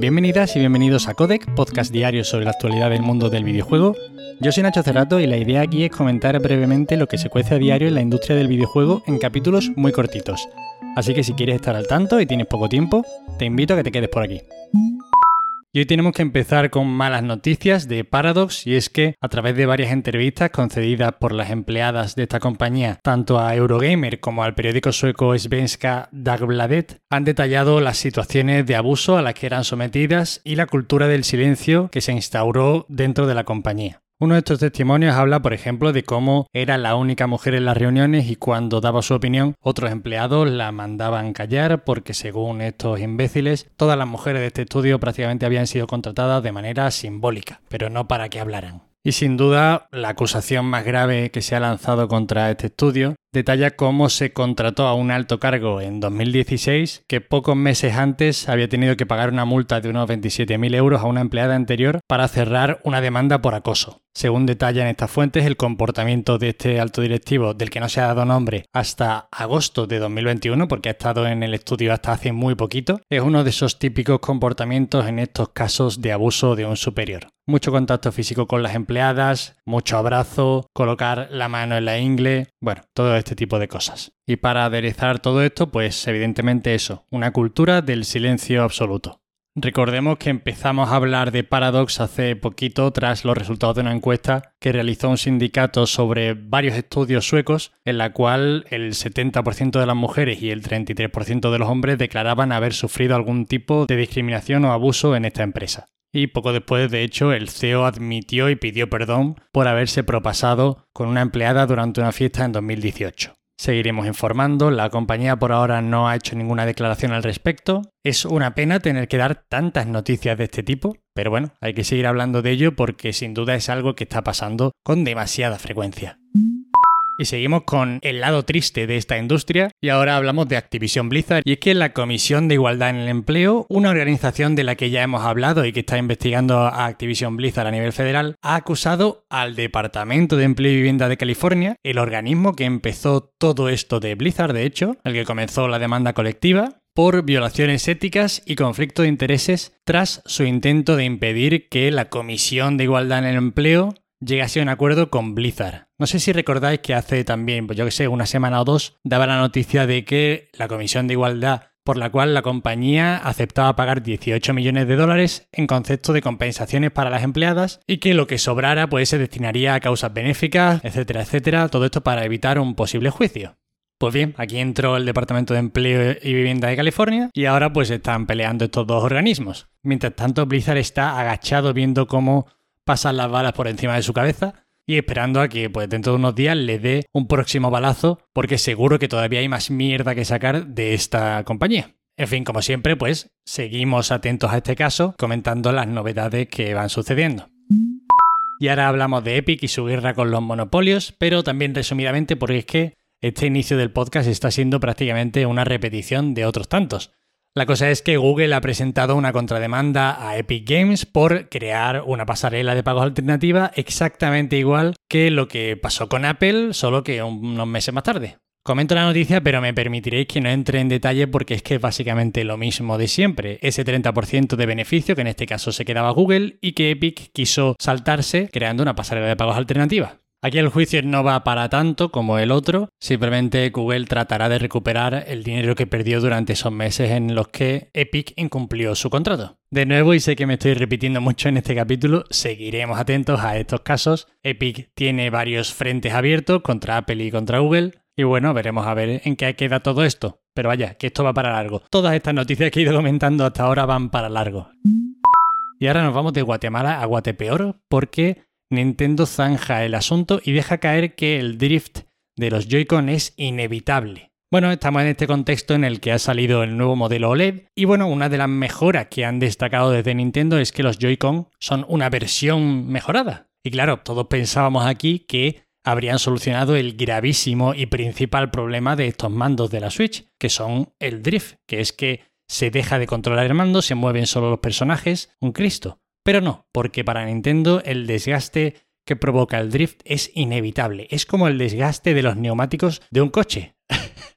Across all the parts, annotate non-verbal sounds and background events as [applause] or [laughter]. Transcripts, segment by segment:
Bienvenidas y bienvenidos a Codec, podcast diario sobre la actualidad del mundo del videojuego. Yo soy Nacho Cerrato y la idea aquí es comentar brevemente lo que se cuece a diario en la industria del videojuego en capítulos muy cortitos. Así que si quieres estar al tanto y tienes poco tiempo, te invito a que te quedes por aquí. Y hoy tenemos que empezar con malas noticias de Paradox y es que a través de varias entrevistas concedidas por las empleadas de esta compañía, tanto a Eurogamer como al periódico sueco Svenska Dagbladet, han detallado las situaciones de abuso a las que eran sometidas y la cultura del silencio que se instauró dentro de la compañía. Uno de estos testimonios habla, por ejemplo, de cómo era la única mujer en las reuniones y cuando daba su opinión, otros empleados la mandaban callar porque, según estos imbéciles, todas las mujeres de este estudio prácticamente habían sido contratadas de manera simbólica, pero no para que hablaran. Y sin duda, la acusación más grave que se ha lanzado contra este estudio detalla cómo se contrató a un alto cargo en 2016 que pocos meses antes había tenido que pagar una multa de unos 27.000 euros a una empleada anterior para cerrar una demanda por acoso. Según detallan estas fuentes, el comportamiento de este alto directivo, del que no se ha dado nombre hasta agosto de 2021, porque ha estado en el estudio hasta hace muy poquito, es uno de esos típicos comportamientos en estos casos de abuso de un superior. Mucho contacto físico con las empleadas, mucho abrazo, colocar la mano en la ingle, bueno, todo este tipo de cosas. Y para aderezar todo esto, pues evidentemente eso, una cultura del silencio absoluto. Recordemos que empezamos a hablar de Paradox hace poquito tras los resultados de una encuesta que realizó un sindicato sobre varios estudios suecos en la cual el 70% de las mujeres y el 33% de los hombres declaraban haber sufrido algún tipo de discriminación o abuso en esta empresa. Y poco después, de hecho, el CEO admitió y pidió perdón por haberse propasado con una empleada durante una fiesta en 2018. Seguiremos informando, la compañía por ahora no ha hecho ninguna declaración al respecto. Es una pena tener que dar tantas noticias de este tipo, pero bueno, hay que seguir hablando de ello porque sin duda es algo que está pasando con demasiada frecuencia. Y seguimos con el lado triste de esta industria y ahora hablamos de Activision Blizzard. Y es que la Comisión de Igualdad en el Empleo, una organización de la que ya hemos hablado y que está investigando a Activision Blizzard a nivel federal, ha acusado al Departamento de Empleo y Vivienda de California, el organismo que empezó todo esto de Blizzard, de hecho, el que comenzó la demanda colectiva, por violaciones éticas y conflicto de intereses tras su intento de impedir que la Comisión de Igualdad en el Empleo llegase a un acuerdo con Blizzard. No sé si recordáis que hace también, pues yo que sé, una semana o dos, daba la noticia de que la Comisión de Igualdad por la cual la compañía aceptaba pagar 18 millones de dólares en concepto de compensaciones para las empleadas y que lo que sobrara pues se destinaría a causas benéficas, etcétera, etcétera, todo esto para evitar un posible juicio. Pues bien, aquí entró el Departamento de Empleo y Vivienda de California y ahora pues están peleando estos dos organismos. Mientras tanto, Blizzard está agachado viendo cómo pasan las balas por encima de su cabeza y esperando a que pues, dentro de unos días le dé un próximo balazo porque seguro que todavía hay más mierda que sacar de esta compañía. En fin, como siempre, pues seguimos atentos a este caso comentando las novedades que van sucediendo. Y ahora hablamos de Epic y su guerra con los monopolios, pero también resumidamente porque es que este inicio del podcast está siendo prácticamente una repetición de otros tantos. La cosa es que Google ha presentado una contrademanda a Epic Games por crear una pasarela de pagos alternativa exactamente igual que lo que pasó con Apple, solo que unos meses más tarde. Comento la noticia, pero me permitiréis que no entre en detalle porque es que es básicamente lo mismo de siempre. Ese 30% de beneficio, que en este caso se quedaba Google, y que Epic quiso saltarse creando una pasarela de pagos alternativa. Aquí el juicio no va para tanto como el otro, simplemente Google tratará de recuperar el dinero que perdió durante esos meses en los que Epic incumplió su contrato. De nuevo, y sé que me estoy repitiendo mucho en este capítulo, seguiremos atentos a estos casos. Epic tiene varios frentes abiertos contra Apple y contra Google, y bueno, veremos a ver en qué queda todo esto. Pero vaya, que esto va para largo. Todas estas noticias que he ido comentando hasta ahora van para largo. Y ahora nos vamos de Guatemala a Guatepeor porque Nintendo zanja el asunto y deja caer que el drift de los Joy-Con es inevitable. Bueno, estamos en este contexto en el que ha salido el nuevo modelo OLED y bueno, una de las mejoras que han destacado desde Nintendo es que los Joy-Con son una versión mejorada. Y claro, todos pensábamos aquí que habrían solucionado el gravísimo y principal problema de estos mandos de la Switch, que son el drift, que es que se deja de controlar el mando, se mueven solo los personajes, un Cristo. Pero no, porque para Nintendo el desgaste que provoca el drift es inevitable. Es como el desgaste de los neumáticos de un coche. [laughs] o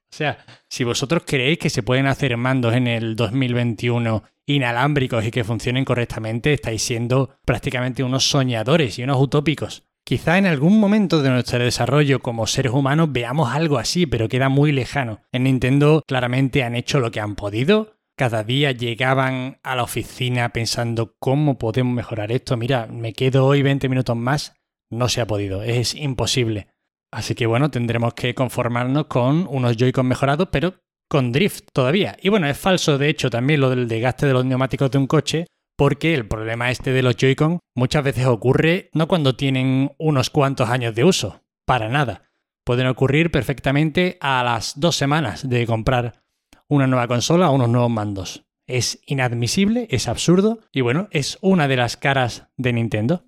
sea, si vosotros creéis que se pueden hacer mandos en el 2021 inalámbricos y que funcionen correctamente, estáis siendo prácticamente unos soñadores y unos utópicos. Quizá en algún momento de nuestro desarrollo como seres humanos veamos algo así, pero queda muy lejano. En Nintendo claramente han hecho lo que han podido. Cada día llegaban a la oficina pensando cómo podemos mejorar esto. Mira, me quedo hoy 20 minutos más. No se ha podido, es imposible. Así que bueno, tendremos que conformarnos con unos Joy-Con mejorados, pero con drift todavía. Y bueno, es falso de hecho también lo del desgaste de los neumáticos de un coche, porque el problema este de los Joy-Con muchas veces ocurre no cuando tienen unos cuantos años de uso, para nada. Pueden ocurrir perfectamente a las dos semanas de comprar una nueva consola o unos nuevos mandos. Es inadmisible, es absurdo y bueno, es una de las caras de Nintendo.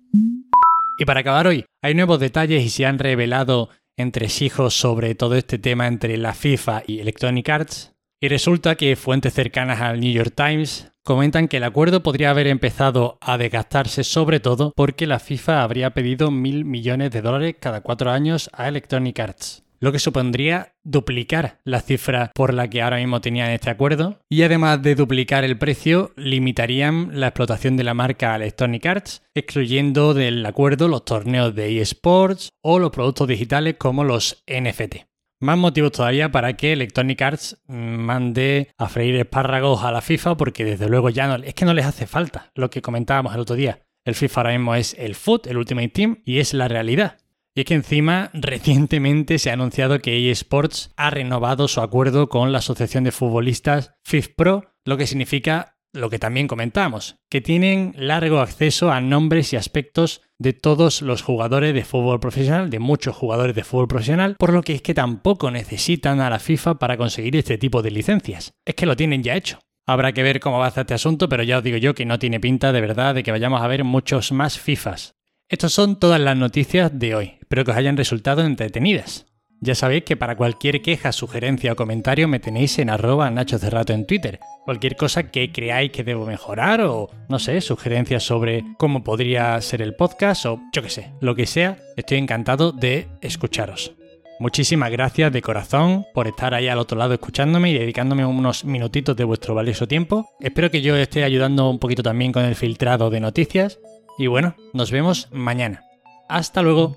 Y para acabar hoy, hay nuevos detalles y se han revelado entresijos sobre todo este tema entre la FIFA y Electronic Arts. Y resulta que fuentes cercanas al New York Times comentan que el acuerdo podría haber empezado a desgastarse sobre todo porque la FIFA habría pedido mil millones de dólares cada cuatro años a Electronic Arts lo que supondría duplicar la cifra por la que ahora mismo tenían este acuerdo y además de duplicar el precio limitarían la explotación de la marca Electronic Arts excluyendo del acuerdo los torneos de eSports o los productos digitales como los NFT. Más motivos todavía para que Electronic Arts mande a freír espárragos a la FIFA porque desde luego ya no, es que no les hace falta lo que comentábamos el otro día. El FIFA ahora mismo es el FUT, el Ultimate Team, y es la realidad. Y es que encima recientemente se ha anunciado que eSports ha renovado su acuerdo con la Asociación de Futbolistas FIFPro, lo que significa lo que también comentamos, que tienen largo acceso a nombres y aspectos de todos los jugadores de fútbol profesional, de muchos jugadores de fútbol profesional, por lo que es que tampoco necesitan a la FIFA para conseguir este tipo de licencias. Es que lo tienen ya hecho. Habrá que ver cómo va a hacer este asunto, pero ya os digo yo que no tiene pinta de verdad de que vayamos a ver muchos más FIFAs. Estas son todas las noticias de hoy. Espero que os hayan resultado entretenidas. Ya sabéis que para cualquier queja, sugerencia o comentario me tenéis en arroba Nacho Cerrato en Twitter. Cualquier cosa que creáis que debo mejorar o, no sé, sugerencias sobre cómo podría ser el podcast o yo qué sé, lo que sea, estoy encantado de escucharos. Muchísimas gracias de corazón por estar ahí al otro lado escuchándome y dedicándome unos minutitos de vuestro valioso tiempo. Espero que yo esté ayudando un poquito también con el filtrado de noticias y bueno, nos vemos mañana. Hasta luego.